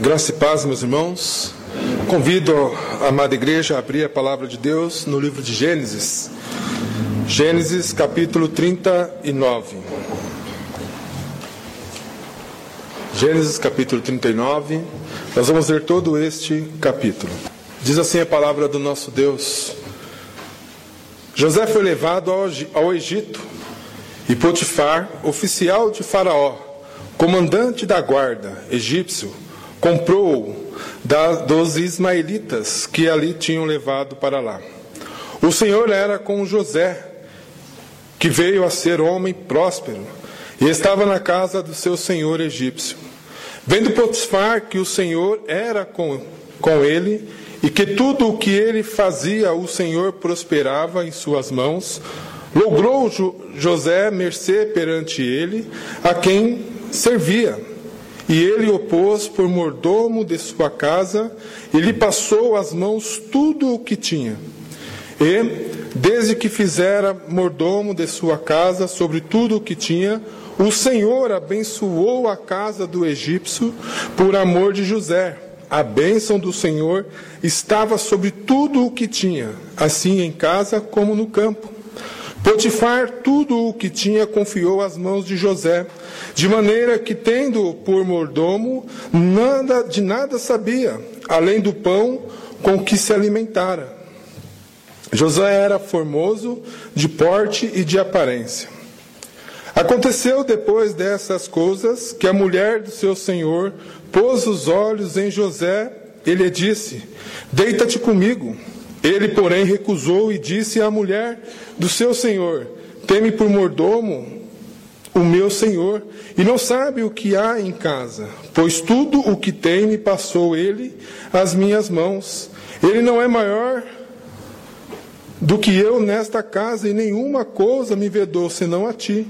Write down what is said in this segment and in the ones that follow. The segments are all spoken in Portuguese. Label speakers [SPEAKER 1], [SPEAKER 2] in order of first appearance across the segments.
[SPEAKER 1] Graça e paz, meus irmãos. Convido a amada igreja a abrir a palavra de Deus no livro de Gênesis. Gênesis capítulo 39. Gênesis capítulo 39. Nós vamos ler todo este capítulo. Diz assim a palavra do nosso Deus. José foi levado ao Egito e Potifar, oficial de Faraó, comandante da guarda egípcio, comprou-o dos ismaelitas que ali tinham levado para lá. O Senhor era com José, que veio a ser homem próspero, e estava na casa do seu senhor egípcio. Vendo Potifar que o Senhor era com, com ele, e que tudo o que ele fazia o Senhor prosperava em suas mãos, logrou José mercê perante ele, a quem servia. E ele o pôs por mordomo de sua casa, e lhe passou às mãos tudo o que tinha. E, desde que fizera mordomo de sua casa sobre tudo o que tinha, o Senhor abençoou a casa do egípcio por amor de José. A bênção do Senhor estava sobre tudo o que tinha, assim em casa como no campo. Potifar tudo o que tinha confiou às mãos de José, de maneira que, tendo por mordomo, nada de nada sabia, além do pão com que se alimentara. José era formoso, de porte e de aparência. Aconteceu depois dessas coisas que a mulher do seu senhor pôs os olhos em José e lhe disse: Deita-te comigo. Ele, porém, recusou e disse à mulher do seu senhor: Teme por mordomo o meu senhor, e não sabe o que há em casa, pois tudo o que tem me passou ele às minhas mãos. Ele não é maior do que eu nesta casa, e nenhuma coisa me vedou senão a ti,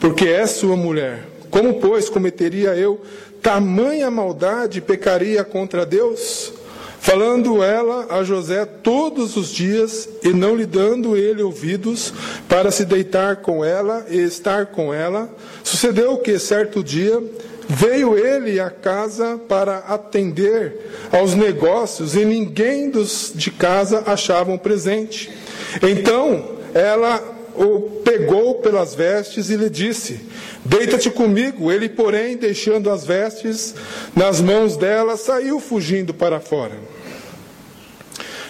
[SPEAKER 1] porque és sua mulher. Como, pois, cometeria eu tamanha maldade e pecaria contra Deus? Falando ela a José todos os dias e não lhe dando ele ouvidos para se deitar com ela e estar com ela, sucedeu que certo dia veio ele à casa para atender aos negócios e ninguém dos de casa achavam presente. Então ela o pegou pelas vestes e lhe disse: Deita-te comigo. Ele, porém, deixando as vestes nas mãos dela, saiu fugindo para fora.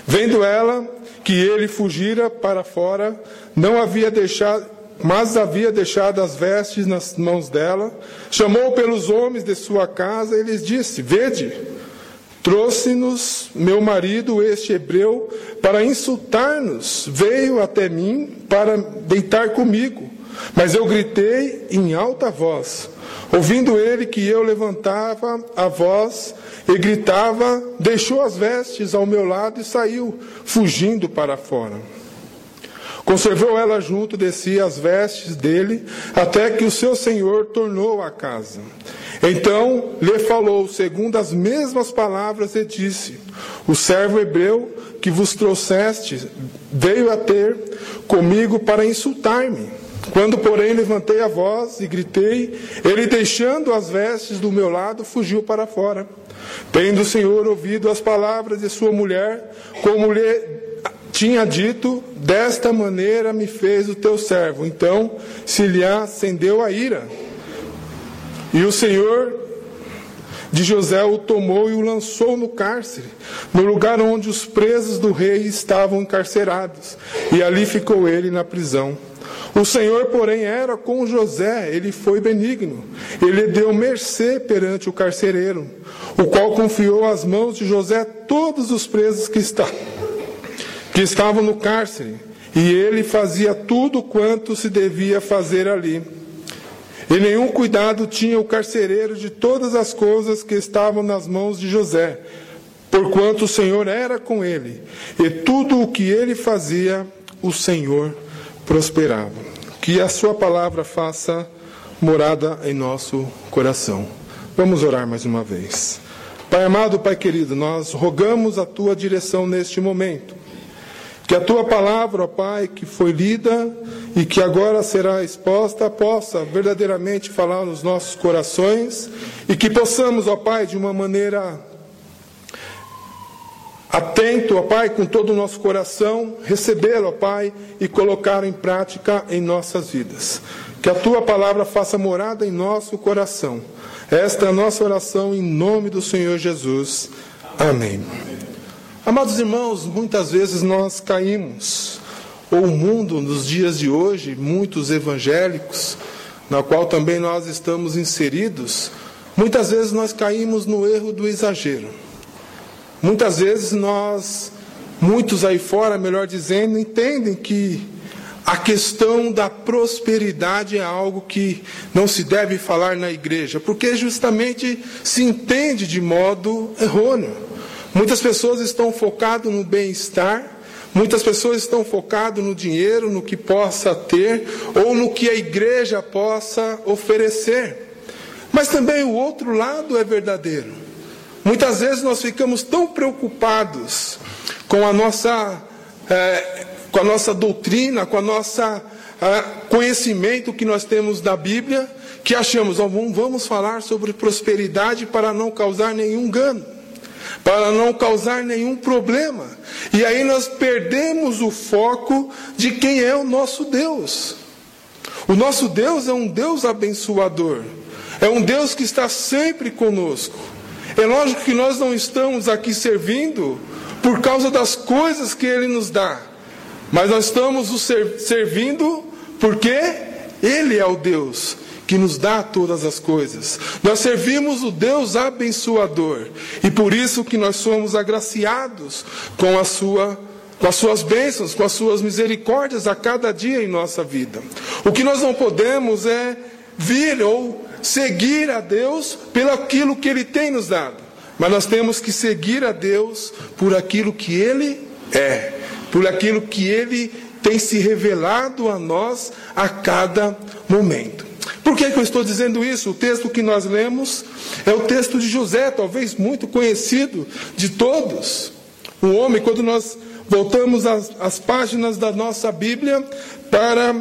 [SPEAKER 1] Vendo ela que ele fugira para fora, não havia deixado, mas havia deixado as vestes nas mãos dela, chamou pelos homens de sua casa e lhes disse: Vede, trouxe-nos meu marido, este hebreu, para insultar-nos, veio até mim para deitar comigo. Mas eu gritei em alta voz. Ouvindo ele que eu levantava a voz e gritava, deixou as vestes ao meu lado e saiu, fugindo para fora. Conservou ela junto de si as vestes dele, até que o seu senhor tornou à casa. Então lhe falou, segundo as mesmas palavras, e disse: O servo hebreu que vos trouxeste veio a ter comigo para insultar-me. Quando, porém, levantei a voz e gritei, ele, deixando as vestes do meu lado, fugiu para fora. Tendo o Senhor ouvido as palavras de sua mulher, como lhe tinha dito, desta maneira me fez o teu servo. Então se lhe acendeu a ira. E o Senhor de José o tomou e o lançou no cárcere, no lugar onde os presos do rei estavam encarcerados. E ali ficou ele na prisão. O Senhor, porém, era com José, ele foi benigno. Ele deu mercê perante o carcereiro, o qual confiou às mãos de José todos os presos que, está, que estavam no cárcere. E ele fazia tudo quanto se devia fazer ali. E nenhum cuidado tinha o carcereiro de todas as coisas que estavam nas mãos de José, porquanto o Senhor era com ele, e tudo o que ele fazia, o Senhor prosperava. Que a Sua palavra faça morada em nosso coração. Vamos orar mais uma vez. Pai amado, Pai querido, nós rogamos a Tua direção neste momento. Que a tua palavra, ó Pai, que foi lida e que agora será exposta, possa verdadeiramente falar nos nossos corações e que possamos, ó Pai, de uma maneira atento, ó Pai, com todo o nosso coração, recebê-lo, ó Pai, e colocá-lo em prática em nossas vidas. Que a tua palavra faça morada em nosso coração. Esta é a nossa oração em nome do Senhor Jesus. Amém. Amados irmãos, muitas vezes nós caímos, ou o mundo nos dias de hoje, muitos evangélicos, na qual também nós estamos inseridos, muitas vezes nós caímos no erro do exagero. Muitas vezes nós, muitos aí fora, melhor dizendo, entendem que a questão da prosperidade é algo que não se deve falar na igreja, porque justamente se entende de modo errôneo. Muitas pessoas estão focadas no bem-estar, muitas pessoas estão focadas no dinheiro, no que possa ter, ou no que a igreja possa oferecer. Mas também o outro lado é verdadeiro. Muitas vezes nós ficamos tão preocupados com a nossa, é, com a nossa doutrina, com a nossa é, conhecimento que nós temos da Bíblia, que achamos, oh, vamos falar sobre prosperidade para não causar nenhum dano para não causar nenhum problema. E aí nós perdemos o foco de quem é o nosso Deus. O nosso Deus é um Deus abençoador, é um Deus que está sempre conosco. É lógico que nós não estamos aqui servindo por causa das coisas que Ele nos dá, mas nós estamos o servindo porque Ele é o Deus que nos dá todas as coisas. Nós servimos o Deus abençoador e por isso que nós somos agraciados com a sua com as suas bênçãos, com as suas misericórdias a cada dia em nossa vida. O que nós não podemos é vir ou seguir a Deus pelo aquilo que ele tem nos dado. Mas nós temos que seguir a Deus por aquilo que ele é, por aquilo que ele tem se revelado a nós a cada momento. Que, que eu estou dizendo isso? O texto que nós lemos é o texto de José, talvez muito conhecido de todos. Um homem, quando nós voltamos às, às páginas da nossa Bíblia para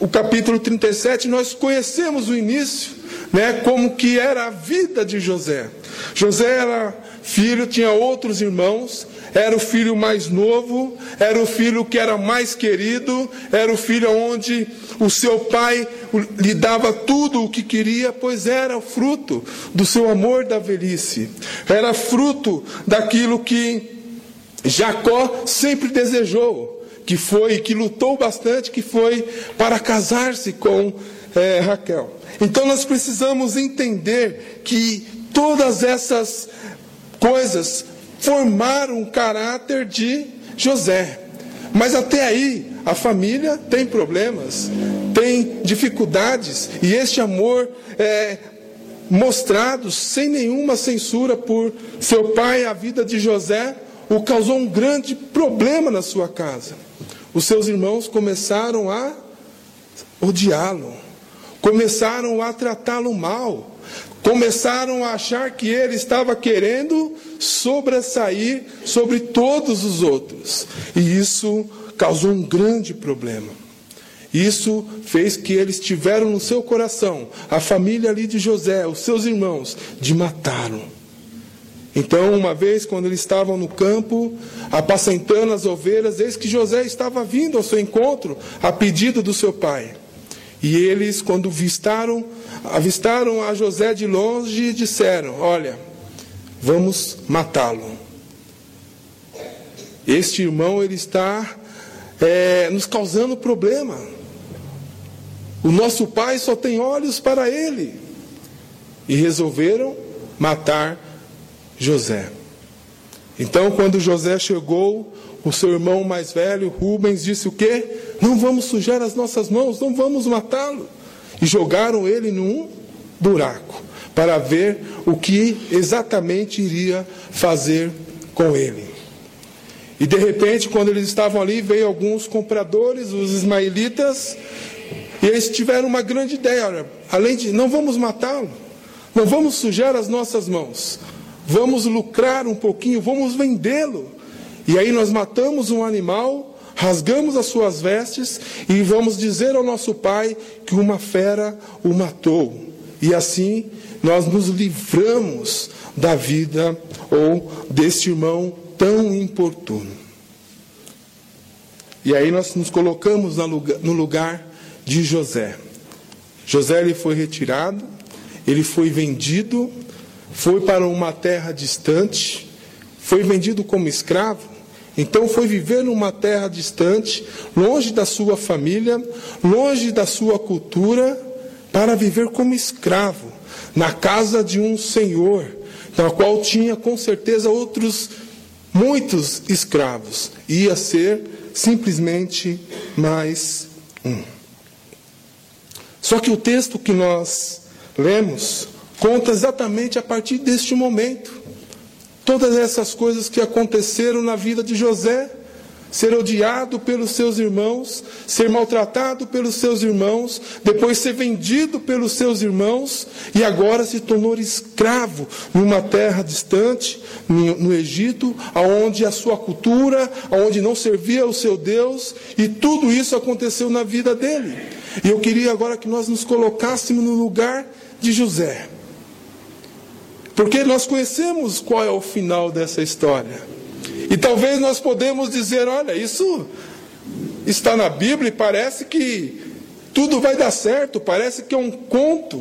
[SPEAKER 1] o capítulo 37, nós conhecemos o início, né, como que era a vida de José. José era filho, tinha outros irmãos, era o filho mais novo, era o filho que era mais querido, era o filho onde o seu pai lhe dava tudo o que queria, pois era fruto do seu amor da velhice, era fruto daquilo que Jacó sempre desejou, que foi, que lutou bastante, que foi para casar-se com é, Raquel. Então nós precisamos entender que todas essas coisas formaram o caráter de José. Mas até aí, a família tem problemas, tem dificuldades, e este amor é mostrado sem nenhuma censura por seu pai, a vida de José, o causou um grande problema na sua casa. Os seus irmãos começaram a odiá-lo, começaram a tratá-lo mal, começaram a achar que ele estava querendo sobressair sobre todos os outros. E isso causou um grande problema. Isso fez que eles tiveram no seu coração, a família ali de José, os seus irmãos, de matá-lo. Então, uma vez, quando eles estavam no campo, apacentando as ovelhas, eis que José estava vindo ao seu encontro, a pedido do seu pai. E eles, quando vistaram, avistaram a José de longe disseram: Olha, vamos matá-lo. Este irmão ele está é, nos causando problema. O nosso pai só tem olhos para ele. E resolveram matar José. Então, quando José chegou, o seu irmão mais velho, Rubens, disse o quê? Não vamos sujar as nossas mãos, não vamos matá-lo. E jogaram ele num buraco para ver o que exatamente iria fazer com ele. E de repente, quando eles estavam ali, veio alguns compradores, os ismaelitas, e eles tiveram uma grande ideia: olha, além de não vamos matá-lo, não vamos sujar as nossas mãos, vamos lucrar um pouquinho, vamos vendê-lo. E aí nós matamos um animal, rasgamos as suas vestes e vamos dizer ao nosso pai que uma fera o matou. E assim nós nos livramos da vida ou deste irmão tão importuno. E aí nós nos colocamos no lugar de José. José ele foi retirado, ele foi vendido, foi para uma terra distante, foi vendido como escravo, então foi viver numa terra distante, longe da sua família, longe da sua cultura, para viver como escravo, na casa de um senhor, na qual tinha com certeza outros muitos escravos. Ia ser simplesmente mais um. Só que o texto que nós lemos conta exatamente a partir deste momento. Todas essas coisas que aconteceram na vida de José, ser odiado pelos seus irmãos, ser maltratado pelos seus irmãos, depois ser vendido pelos seus irmãos e agora se tornou escravo numa terra distante, no Egito, aonde a sua cultura, aonde não servia o seu Deus, e tudo isso aconteceu na vida dele. E eu queria agora que nós nos colocássemos no lugar de José. Porque nós conhecemos qual é o final dessa história. Talvez nós podemos dizer, olha, isso está na Bíblia e parece que tudo vai dar certo, parece que é um conto.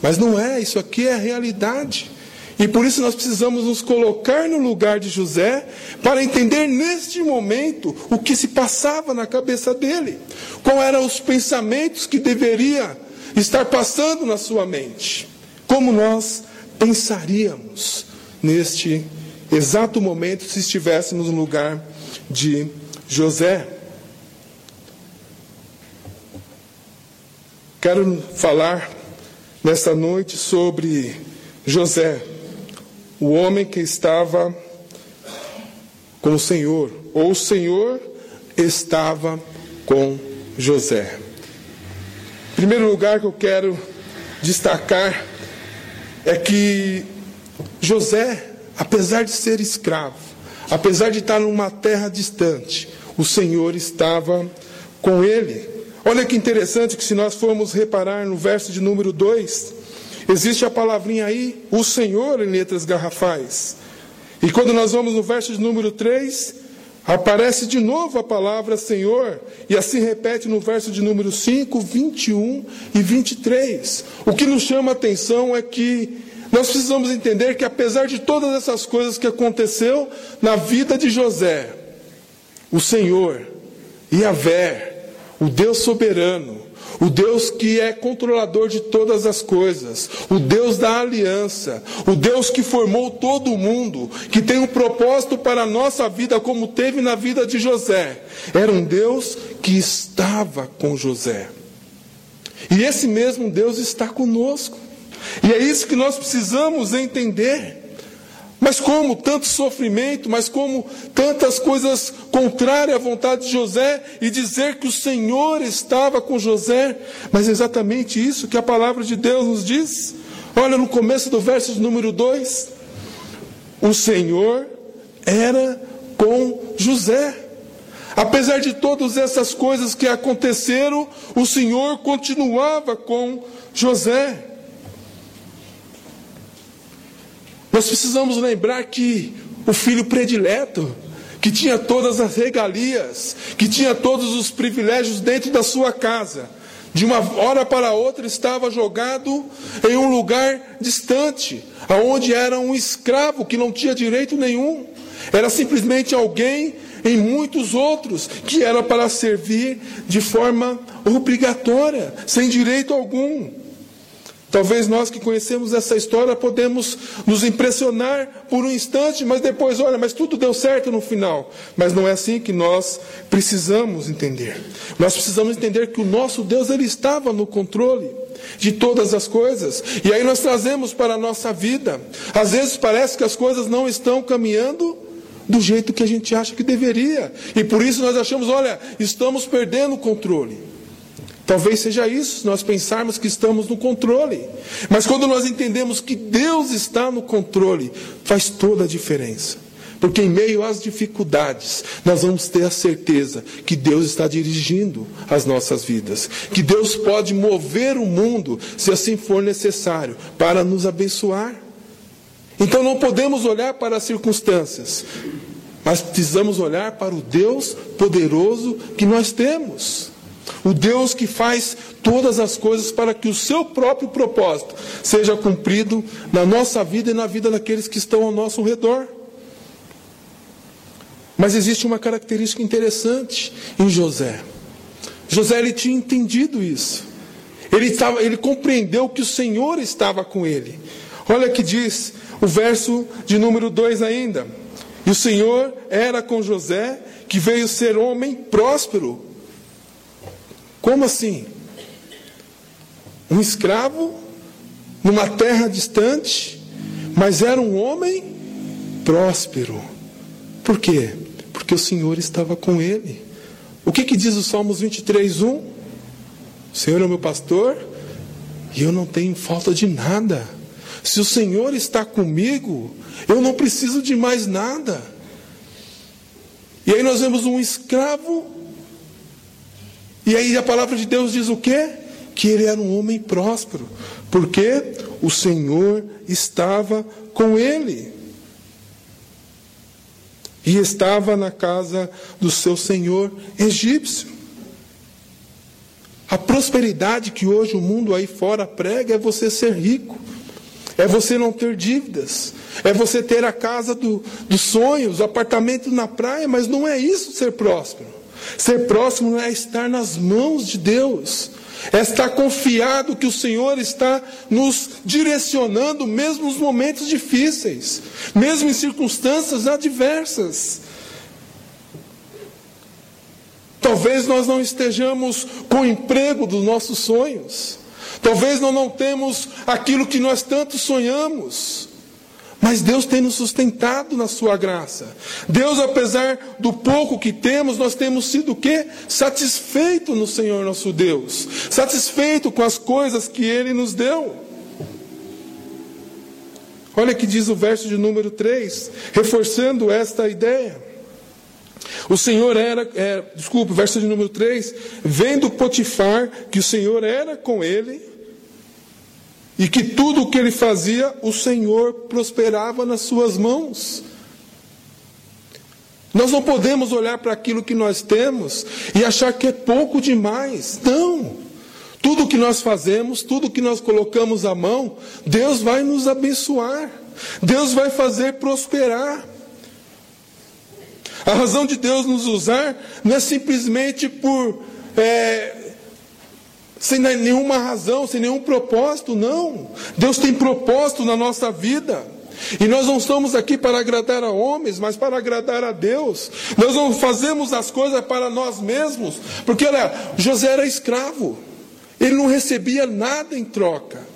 [SPEAKER 1] Mas não é, isso aqui é a realidade. E por isso nós precisamos nos colocar no lugar de José para entender neste momento o que se passava na cabeça dele. Quais eram os pensamentos que deveria estar passando na sua mente. Como nós pensaríamos neste exato momento se estivéssemos no lugar de José. Quero falar nesta noite sobre José, o homem que estava com o Senhor, ou o Senhor estava com José. Em primeiro lugar que eu quero destacar é que José apesar de ser escravo, apesar de estar numa terra distante, o Senhor estava com ele. Olha que interessante que se nós formos reparar no verso de número 2, existe a palavrinha aí, o Senhor em letras garrafais. E quando nós vamos no verso de número 3, aparece de novo a palavra Senhor, e assim repete no verso de número 5, 21 e 23. O que nos chama a atenção é que nós precisamos entender que apesar de todas essas coisas que aconteceu na vida de José, o Senhor, Yahvé, o Deus soberano, o Deus que é controlador de todas as coisas, o Deus da aliança, o Deus que formou todo o mundo, que tem um propósito para a nossa vida, como teve na vida de José, era um Deus que estava com José. E esse mesmo Deus está conosco. E é isso que nós precisamos entender. Mas como tanto sofrimento, mas como tantas coisas contrárias à vontade de José, e dizer que o Senhor estava com José, mas é exatamente isso que a palavra de Deus nos diz. Olha no começo do verso número 2: o Senhor era com José. Apesar de todas essas coisas que aconteceram, o Senhor continuava com José. Nós precisamos lembrar que o filho predileto, que tinha todas as regalias, que tinha todos os privilégios dentro da sua casa, de uma hora para outra estava jogado em um lugar distante, aonde era um escravo que não tinha direito nenhum. Era simplesmente alguém em muitos outros que era para servir de forma obrigatória, sem direito algum. Talvez nós que conhecemos essa história podemos nos impressionar por um instante, mas depois, olha, mas tudo deu certo no final. Mas não é assim que nós precisamos entender. Nós precisamos entender que o nosso Deus ele estava no controle de todas as coisas. E aí nós trazemos para a nossa vida. Às vezes parece que as coisas não estão caminhando do jeito que a gente acha que deveria. E por isso nós achamos, olha, estamos perdendo o controle. Talvez seja isso, nós pensarmos que estamos no controle. Mas quando nós entendemos que Deus está no controle, faz toda a diferença. Porque em meio às dificuldades, nós vamos ter a certeza que Deus está dirigindo as nossas vidas, que Deus pode mover o mundo, se assim for necessário, para nos abençoar. Então não podemos olhar para as circunstâncias, mas precisamos olhar para o Deus poderoso que nós temos. O Deus que faz todas as coisas para que o seu próprio propósito seja cumprido na nossa vida e na vida daqueles que estão ao nosso redor. Mas existe uma característica interessante em José. José ele tinha entendido isso. Ele, estava, ele compreendeu que o Senhor estava com ele. Olha que diz o verso de número 2 ainda. E o Senhor era com José, que veio ser homem próspero. Como assim? Um escravo numa terra distante, mas era um homem próspero. Por quê? Porque o Senhor estava com ele. O que, que diz o Salmos 23, 1? O Senhor é o meu pastor e eu não tenho falta de nada. Se o Senhor está comigo, eu não preciso de mais nada. E aí nós vemos um escravo, e aí a palavra de Deus diz o quê? Que ele era um homem próspero, porque o Senhor estava com ele. E estava na casa do seu senhor egípcio. A prosperidade que hoje o mundo aí fora prega é você ser rico é você não ter dívidas, é você ter a casa do, dos sonhos, apartamento na praia, mas não é isso ser próspero. Ser próximo é estar nas mãos de Deus, é estar confiado que o Senhor está nos direcionando, mesmo nos momentos difíceis, mesmo em circunstâncias adversas. Talvez nós não estejamos com o emprego dos nossos sonhos. Talvez nós não temos aquilo que nós tanto sonhamos. Mas Deus tem nos sustentado na sua graça. Deus, apesar do pouco que temos, nós temos sido o quê? Satisfeito no Senhor nosso Deus. Satisfeito com as coisas que Ele nos deu. Olha que diz o verso de número 3, reforçando esta ideia. O Senhor era, é, desculpe, verso de número 3, vendo Potifar que o Senhor era com ele, e que tudo o que ele fazia, o Senhor prosperava nas suas mãos. Nós não podemos olhar para aquilo que nós temos e achar que é pouco demais. Não! Tudo que nós fazemos, tudo que nós colocamos à mão, Deus vai nos abençoar. Deus vai fazer prosperar. A razão de Deus nos usar não é simplesmente por é, sem nenhuma razão, sem nenhum propósito, não. Deus tem propósito na nossa vida. E nós não estamos aqui para agradar a homens, mas para agradar a Deus. Nós não fazemos as coisas para nós mesmos, porque olha, José era escravo, ele não recebia nada em troca.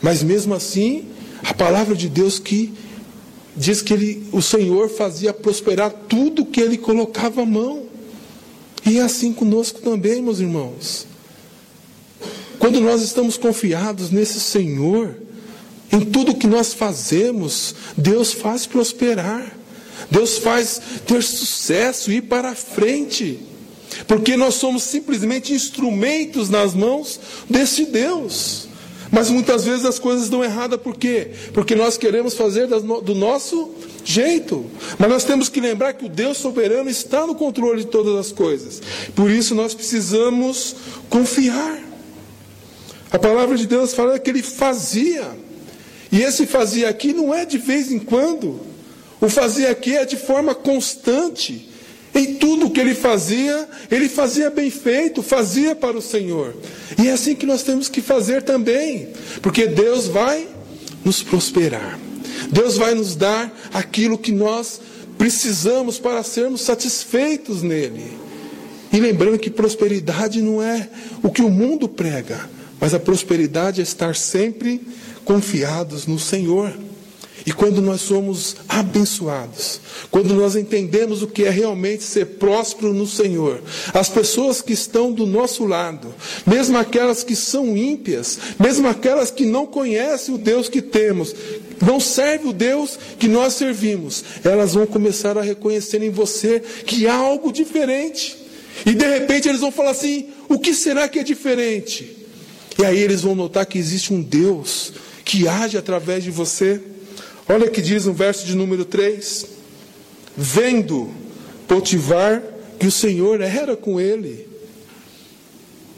[SPEAKER 1] Mas mesmo assim, a palavra de Deus que diz que ele, o Senhor fazia prosperar tudo que ele colocava à mão. E é assim conosco também, meus irmãos. Quando nós estamos confiados nesse Senhor, em tudo que nós fazemos, Deus faz prosperar. Deus faz ter sucesso, ir para frente. Porque nós somos simplesmente instrumentos nas mãos desse Deus. Mas muitas vezes as coisas dão errada por quê? Porque nós queremos fazer do nosso jeito. Mas nós temos que lembrar que o Deus soberano está no controle de todas as coisas. Por isso nós precisamos confiar. A palavra de Deus fala que ele fazia. E esse fazia aqui não é de vez em quando. O fazia aqui é de forma constante. Em tudo que ele fazia, ele fazia bem feito, fazia para o Senhor. E é assim que nós temos que fazer também, porque Deus vai nos prosperar. Deus vai nos dar aquilo que nós precisamos para sermos satisfeitos nele. E lembrando que prosperidade não é o que o mundo prega, mas a prosperidade é estar sempre confiados no Senhor. E quando nós somos abençoados, quando nós entendemos o que é realmente ser próspero no Senhor, as pessoas que estão do nosso lado, mesmo aquelas que são ímpias, mesmo aquelas que não conhecem o Deus que temos, não servem o Deus que nós servimos, elas vão começar a reconhecer em você que há algo diferente. E de repente eles vão falar assim: o que será que é diferente? E aí eles vão notar que existe um Deus que age através de você. Olha que diz no verso de número 3: Vendo Potivar que o Senhor era com ele.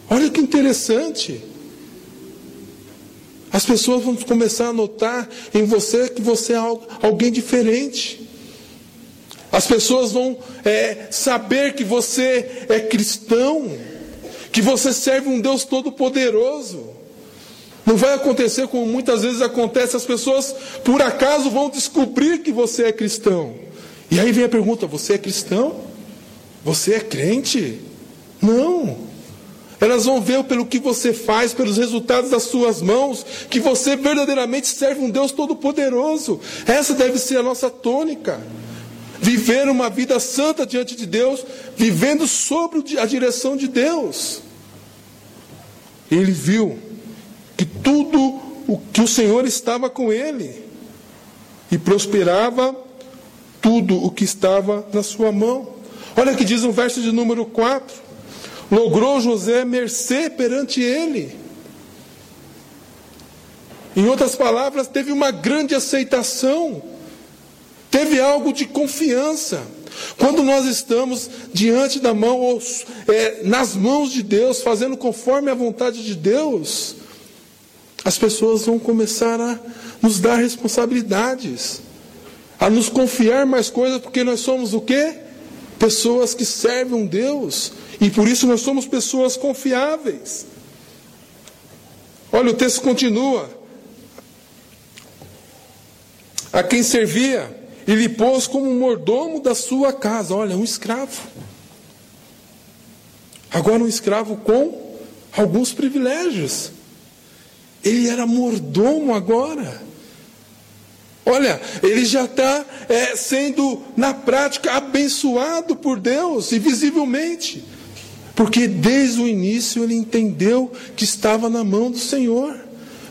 [SPEAKER 1] Olha que interessante. As pessoas vão começar a notar em você que você é alguém diferente. As pessoas vão é, saber que você é cristão, que você serve um Deus todo-poderoso. Não vai acontecer como muitas vezes acontece, as pessoas por acaso vão descobrir que você é cristão. E aí vem a pergunta: você é cristão? Você é crente? Não. Elas vão ver pelo que você faz, pelos resultados das suas mãos, que você verdadeiramente serve um Deus todo-poderoso. Essa deve ser a nossa tônica. Viver uma vida santa diante de Deus, vivendo sob a direção de Deus. Ele viu que tudo o que o Senhor estava com ele e prosperava tudo o que estava na sua mão. Olha o que diz o verso de número 4. Logrou José mercê perante ele. Em outras palavras, teve uma grande aceitação, teve algo de confiança. Quando nós estamos diante da mão, ou é, nas mãos de Deus, fazendo conforme a vontade de Deus, as pessoas vão começar a nos dar responsabilidades, a nos confiar mais coisas, porque nós somos o quê? Pessoas que servem um Deus, e por isso nós somos pessoas confiáveis. Olha, o texto continua. A quem servia, e lhe pôs como mordomo da sua casa. Olha, um escravo. Agora, um escravo com alguns privilégios. Ele era mordomo agora. Olha, ele já está é, sendo, na prática, abençoado por Deus e visivelmente. Porque desde o início ele entendeu que estava na mão do Senhor.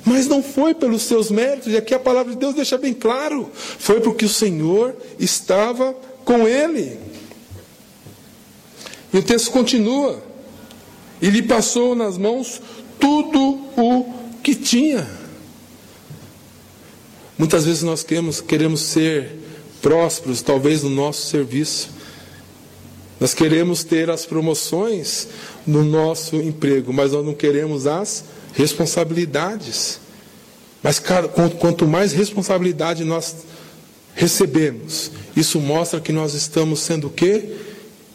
[SPEAKER 1] Mas não foi pelos seus méritos, e aqui a palavra de Deus deixa bem claro: foi porque o Senhor estava com ele. E o texto continua: e lhe passou nas mãos tudo o que tinha. Muitas vezes nós queremos, queremos ser prósperos, talvez no nosso serviço. Nós queremos ter as promoções no nosso emprego, mas nós não queremos as responsabilidades. Mas quanto mais responsabilidade nós recebemos, isso mostra que nós estamos sendo o quê?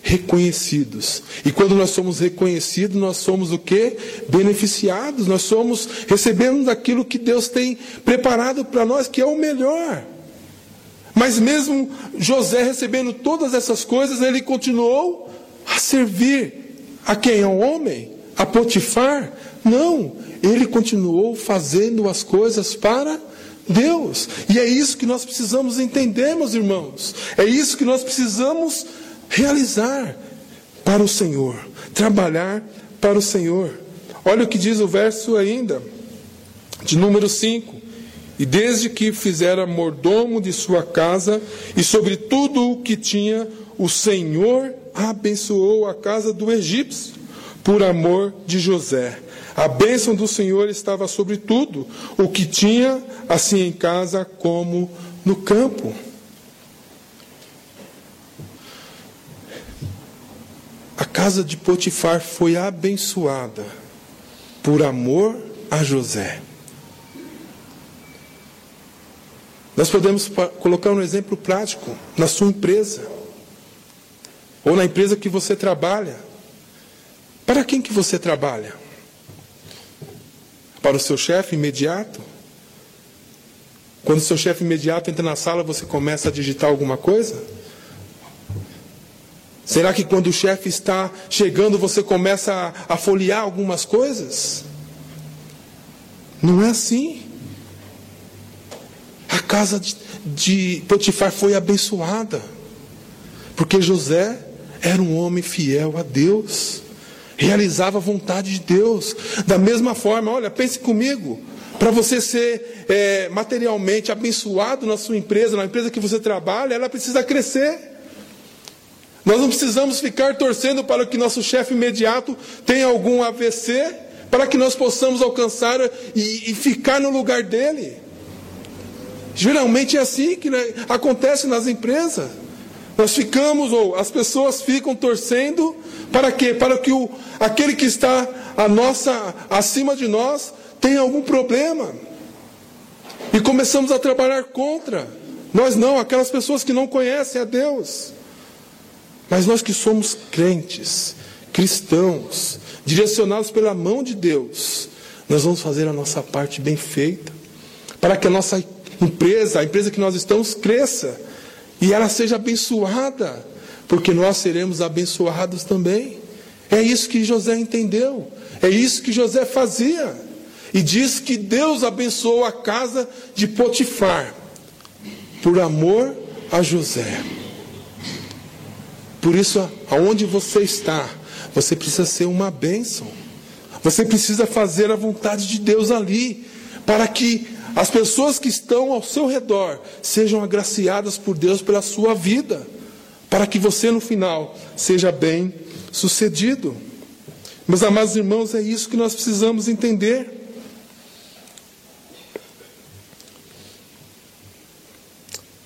[SPEAKER 1] Reconhecidos. E quando nós somos reconhecidos, nós somos o que? Beneficiados, nós somos recebendo aquilo que Deus tem preparado para nós, que é o melhor. Mas mesmo José recebendo todas essas coisas, ele continuou a servir a quem? Ao homem? A Potifar? Não, ele continuou fazendo as coisas para Deus. E é isso que nós precisamos entender, meus irmãos. É isso que nós precisamos realizar para o Senhor, trabalhar para o Senhor. Olha o que diz o verso ainda, de número 5. E desde que fizera mordomo de sua casa, e sobre tudo o que tinha, o Senhor abençoou a casa do egípcio, por amor de José. A bênção do Senhor estava sobre tudo, o que tinha, assim em casa como no campo. A casa de Potifar foi abençoada por amor a José. Nós podemos colocar um exemplo prático na sua empresa ou na empresa que você trabalha. Para quem que você trabalha? Para o seu chefe imediato? Quando o seu chefe imediato entra na sala, você começa a digitar alguma coisa? Será que quando o chefe está chegando você começa a, a folhear algumas coisas? Não é assim. A casa de, de Potifar foi abençoada, porque José era um homem fiel a Deus, realizava a vontade de Deus. Da mesma forma, olha, pense comigo, para você ser é, materialmente abençoado na sua empresa, na empresa que você trabalha, ela precisa crescer. Nós não precisamos ficar torcendo para que nosso chefe imediato tenha algum AVC, para que nós possamos alcançar e, e ficar no lugar dele. Geralmente é assim que né, acontece nas empresas. Nós ficamos, ou as pessoas ficam torcendo para quê? Para que o, aquele que está a nossa, acima de nós tenha algum problema. E começamos a trabalhar contra. Nós não, aquelas pessoas que não conhecem a Deus. Mas nós que somos crentes, cristãos, direcionados pela mão de Deus, nós vamos fazer a nossa parte bem feita, para que a nossa empresa, a empresa que nós estamos, cresça e ela seja abençoada, porque nós seremos abençoados também. É isso que José entendeu, é isso que José fazia. E diz que Deus abençoou a casa de Potifar, por amor a José. Por isso, aonde você está, você precisa ser uma bênção. Você precisa fazer a vontade de Deus ali, para que as pessoas que estão ao seu redor sejam agraciadas por Deus pela sua vida, para que você no final seja bem sucedido. Meus amados irmãos, é isso que nós precisamos entender.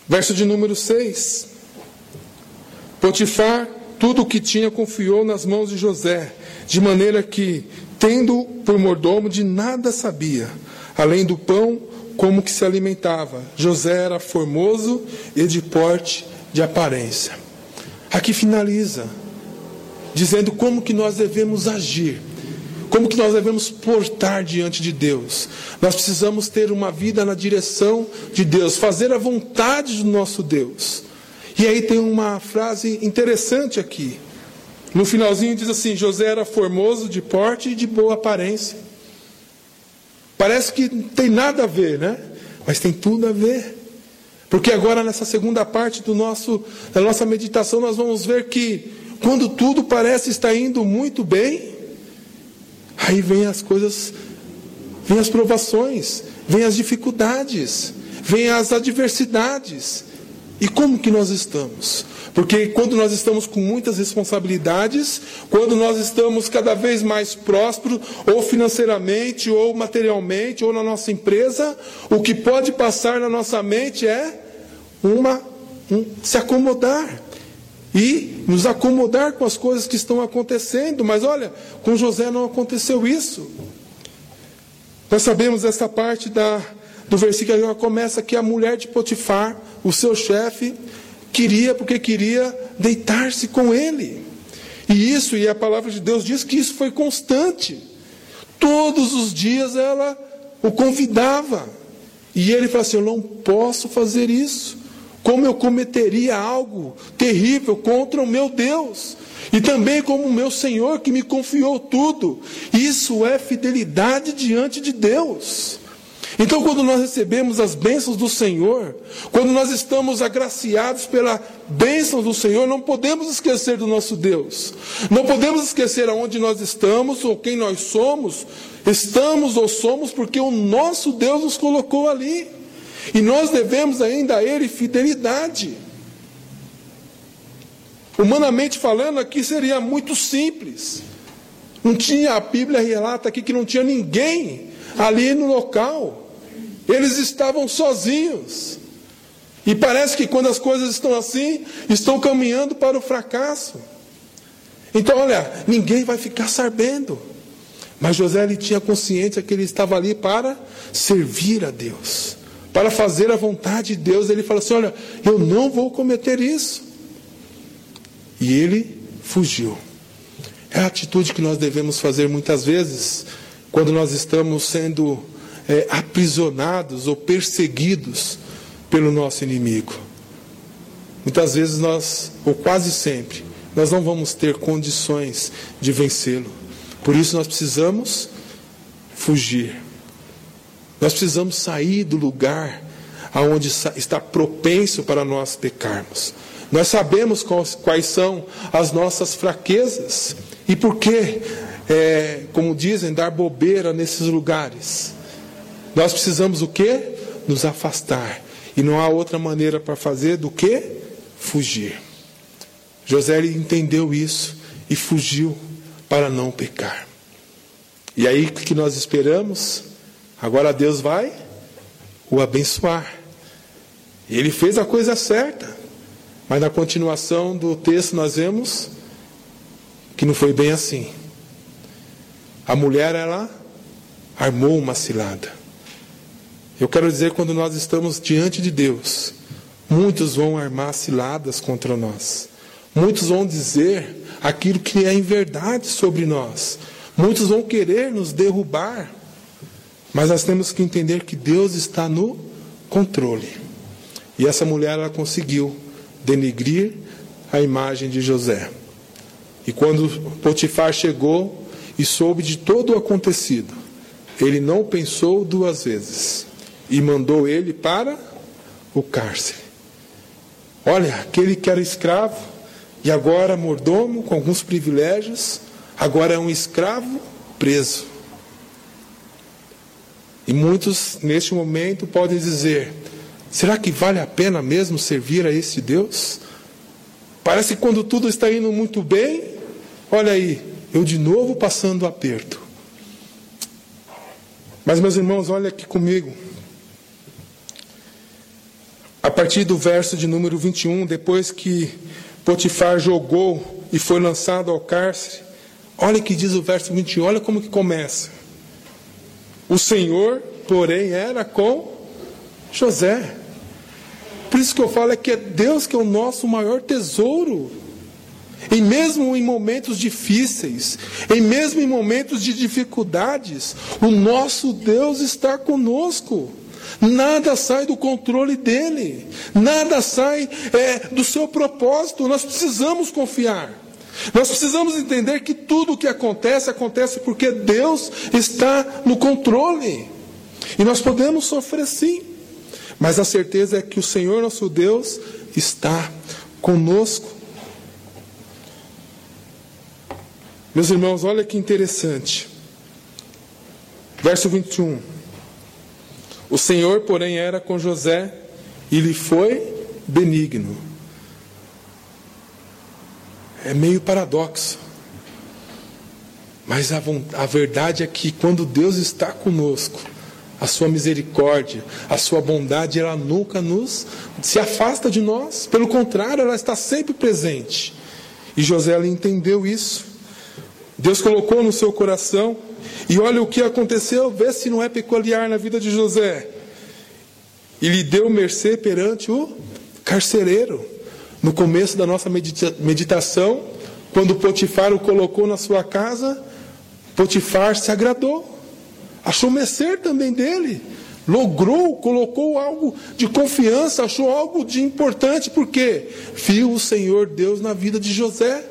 [SPEAKER 1] Verso de número 6. Potifar tudo o que tinha confiou nas mãos de José, de maneira que, tendo por mordomo, de nada sabia, além do pão, como que se alimentava. José era formoso e de porte de aparência. Aqui finaliza, dizendo como que nós devemos agir, como que nós devemos portar diante de Deus. Nós precisamos ter uma vida na direção de Deus, fazer a vontade do nosso Deus. E aí tem uma frase interessante aqui. No finalzinho diz assim: José era formoso de porte e de boa aparência. Parece que não tem nada a ver, né? Mas tem tudo a ver. Porque agora nessa segunda parte do nosso, da nossa meditação nós vamos ver que quando tudo parece estar indo muito bem, aí vem as coisas, vem as provações, vem as dificuldades, vem as adversidades. E como que nós estamos? Porque quando nós estamos com muitas responsabilidades, quando nós estamos cada vez mais prósperos, ou financeiramente, ou materialmente, ou na nossa empresa, o que pode passar na nossa mente é uma um, se acomodar e nos acomodar com as coisas que estão acontecendo. Mas olha, com José não aconteceu isso. Nós sabemos essa parte da do versículo que começa que a mulher de Potifar, o seu chefe, queria, porque queria deitar-se com ele. E isso, e a palavra de Deus diz que isso foi constante. Todos os dias ela o convidava. E ele falou assim: Eu não posso fazer isso. Como eu cometeria algo terrível contra o meu Deus? E também como o meu Senhor que me confiou tudo. Isso é fidelidade diante de Deus. Então, quando nós recebemos as bênçãos do Senhor, quando nós estamos agraciados pela bênção do Senhor, não podemos esquecer do nosso Deus. Não podemos esquecer aonde nós estamos ou quem nós somos. Estamos ou somos porque o nosso Deus nos colocou ali. E nós devemos ainda a Ele fidelidade. Humanamente falando, aqui seria muito simples. Não tinha, a Bíblia relata aqui que não tinha ninguém ali no local. Eles estavam sozinhos. E parece que quando as coisas estão assim, estão caminhando para o fracasso. Então, olha, ninguém vai ficar sabendo. Mas José ele tinha consciência que ele estava ali para servir a Deus, para fazer a vontade de Deus. Ele falou assim: Olha, eu não vou cometer isso. E ele fugiu. É a atitude que nós devemos fazer muitas vezes quando nós estamos sendo é, aprisionados ou perseguidos pelo nosso inimigo. Muitas vezes nós, ou quase sempre, nós não vamos ter condições de vencê-lo. Por isso nós precisamos fugir. Nós precisamos sair do lugar aonde está propenso para nós pecarmos. Nós sabemos quais são as nossas fraquezas e por que, é, como dizem, dar bobeira nesses lugares. Nós precisamos o quê? Nos afastar. E não há outra maneira para fazer do que fugir. José entendeu isso e fugiu para não pecar. E aí o que nós esperamos? Agora Deus vai o abençoar. Ele fez a coisa certa. Mas na continuação do texto nós vemos que não foi bem assim. A mulher, ela armou uma cilada. Eu quero dizer, quando nós estamos diante de Deus, muitos vão armar ciladas contra nós. Muitos vão dizer aquilo que é em verdade sobre nós. Muitos vão querer nos derrubar. Mas nós temos que entender que Deus está no controle. E essa mulher ela conseguiu denegrir a imagem de José. E quando Potifar chegou e soube de todo o acontecido, ele não pensou duas vezes e mandou ele para o cárcere. Olha, aquele que era escravo e agora mordomo com alguns privilégios, agora é um escravo preso. E muitos neste momento podem dizer: será que vale a pena mesmo servir a esse Deus? Parece que quando tudo está indo muito bem, olha aí, eu de novo passando aperto. Mas, meus irmãos, olha aqui comigo. A partir do verso de número 21, depois que Potifar jogou e foi lançado ao cárcere, olha que diz o verso 21, olha como que começa. O Senhor, porém, era com José. Por isso que eu falo é que é Deus que é o nosso maior tesouro. E mesmo em momentos difíceis, em mesmo em momentos de dificuldades, o nosso Deus está conosco. Nada sai do controle dele, nada sai é, do seu propósito. Nós precisamos confiar. Nós precisamos entender que tudo o que acontece, acontece porque Deus está no controle. E nós podemos sofrer sim, mas a certeza é que o Senhor nosso Deus está conosco. Meus irmãos, olha que interessante. Verso 21. O Senhor, porém, era com José e lhe foi benigno. É meio paradoxo. Mas a, a verdade é que quando Deus está conosco, a sua misericórdia, a sua bondade, ela nunca nos se afasta de nós. Pelo contrário, ela está sempre presente. E José entendeu isso. Deus colocou no seu coração e olha o que aconteceu, vê se não é peculiar na vida de José. E lhe deu mercê perante o carcereiro. No começo da nossa medita meditação, quando Potifar o colocou na sua casa, Potifar se agradou, achou mercê também dele, logrou, colocou algo de confiança, achou algo de importante, porque viu o Senhor Deus na vida de José.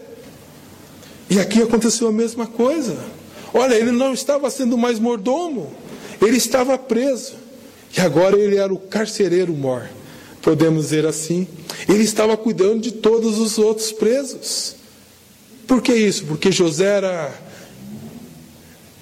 [SPEAKER 1] E aqui aconteceu a mesma coisa. Olha, ele não estava sendo mais mordomo, ele estava preso. E agora ele era o carcereiro mor, podemos dizer assim. Ele estava cuidando de todos os outros presos. Por que isso? Porque José era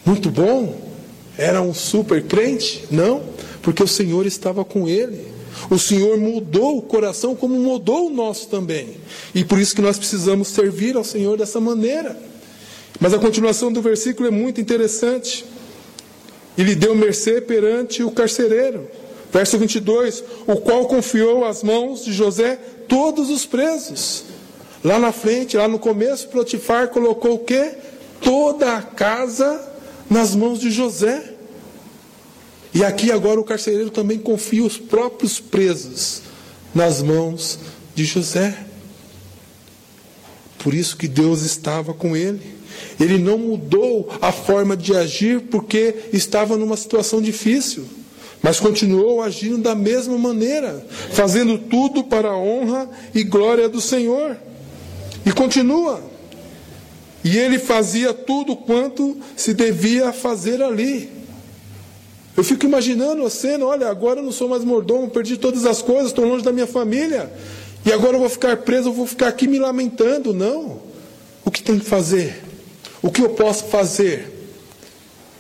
[SPEAKER 1] muito bom? Era um super crente? Não, porque o Senhor estava com ele. O Senhor mudou o coração como mudou o nosso também. E por isso que nós precisamos servir ao Senhor dessa maneira. Mas a continuação do versículo é muito interessante. E lhe deu mercê perante o carcereiro. Verso 22: O qual confiou às mãos de José todos os presos. Lá na frente, lá no começo, Potifar colocou o quê? Toda a casa nas mãos de José. E aqui agora o carcereiro também confia os próprios presos nas mãos de José. Por isso que Deus estava com ele. Ele não mudou a forma de agir porque estava numa situação difícil, mas continuou agindo da mesma maneira, fazendo tudo para a honra e glória do Senhor. E continua. E ele fazia tudo quanto se devia fazer ali. Eu fico imaginando a cena: olha, agora eu não sou mais mordomo, perdi todas as coisas, estou longe da minha família. E agora eu vou ficar preso, eu vou ficar aqui me lamentando. Não. O que tem que fazer? O que eu posso fazer?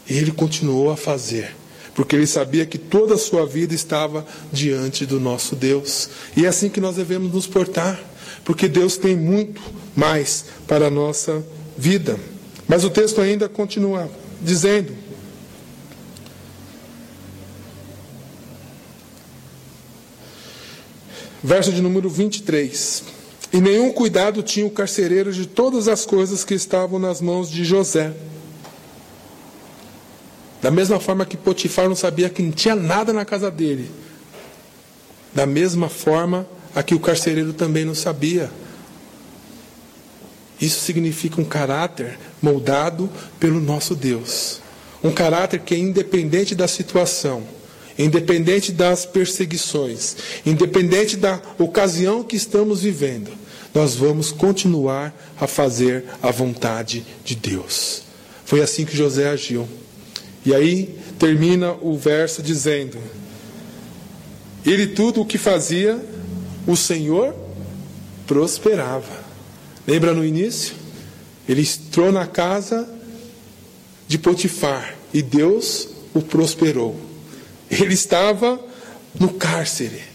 [SPEAKER 1] E ele continuou a fazer, porque ele sabia que toda a sua vida estava diante do nosso Deus. E é assim que nós devemos nos portar, porque Deus tem muito mais para a nossa vida. Mas o texto ainda continua dizendo: Verso de número 23. E nenhum cuidado tinha o carcereiro de todas as coisas que estavam nas mãos de José. Da mesma forma que Potifar não sabia que não tinha nada na casa dele. Da mesma forma, aqui o carcereiro também não sabia. Isso significa um caráter moldado pelo nosso Deus. Um caráter que é independente da situação independente das perseguições, independente da ocasião que estamos vivendo, nós vamos continuar a fazer a vontade de Deus. Foi assim que José agiu. E aí termina o verso dizendo: Ele tudo o que fazia, o Senhor prosperava. Lembra no início? Ele entrou na casa de Potifar e Deus o prosperou. Ele estava no cárcere.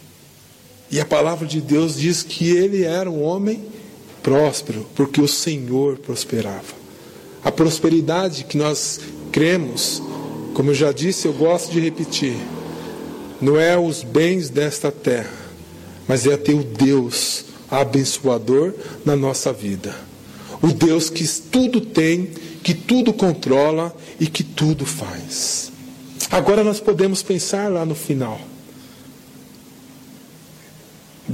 [SPEAKER 1] E a palavra de Deus diz que ele era um homem próspero, porque o Senhor prosperava. A prosperidade que nós cremos, como eu já disse, eu gosto de repetir, não é os bens desta terra, mas é ter o Deus abençoador na nossa vida. O Deus que tudo tem, que tudo controla e que tudo faz. Agora nós podemos pensar lá no final.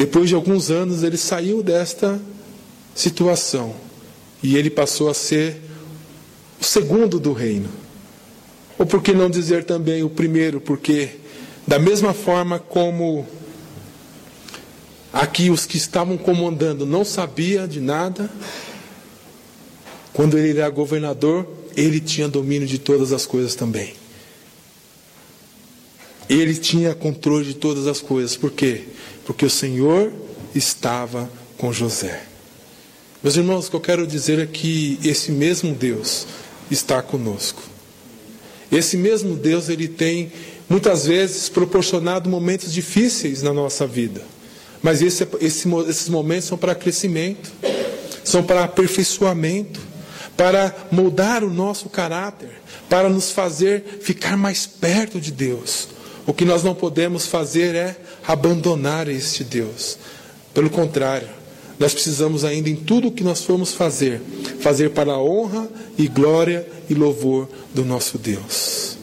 [SPEAKER 1] Depois de alguns anos, ele saiu desta situação e ele passou a ser o segundo do reino. Ou por que não dizer também o primeiro? Porque, da mesma forma como aqui os que estavam comandando não sabiam de nada, quando ele era governador, ele tinha domínio de todas as coisas também. Ele tinha controle de todas as coisas. Por quê? Porque o Senhor estava com José. Meus irmãos, o que eu quero dizer é que esse mesmo Deus está conosco. Esse mesmo Deus, ele tem muitas vezes proporcionado momentos difíceis na nossa vida. Mas esse, esse, esses momentos são para crescimento, são para aperfeiçoamento, para moldar o nosso caráter, para nos fazer ficar mais perto de Deus. O que nós não podemos fazer é abandonar este Deus. Pelo contrário, nós precisamos ainda em tudo o que nós formos fazer, fazer para a honra e glória e louvor do nosso Deus.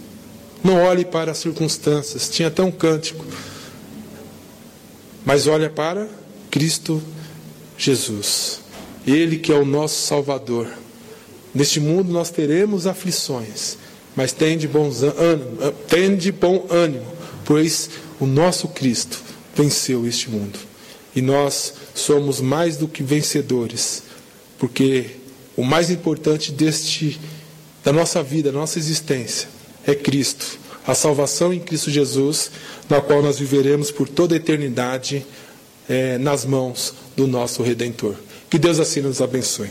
[SPEAKER 1] Não olhe para as circunstâncias, tinha até um cântico, mas olha para Cristo Jesus, Ele que é o nosso Salvador. Neste mundo nós teremos aflições, mas tem de, bons ânimo, tem de bom ânimo, pois o nosso Cristo venceu este mundo. E nós somos mais do que vencedores, porque o mais importante deste da nossa vida, da nossa existência, é Cristo, a salvação em Cristo Jesus, na qual nós viveremos por toda a eternidade é, nas mãos do nosso Redentor. Que Deus assim nos abençoe.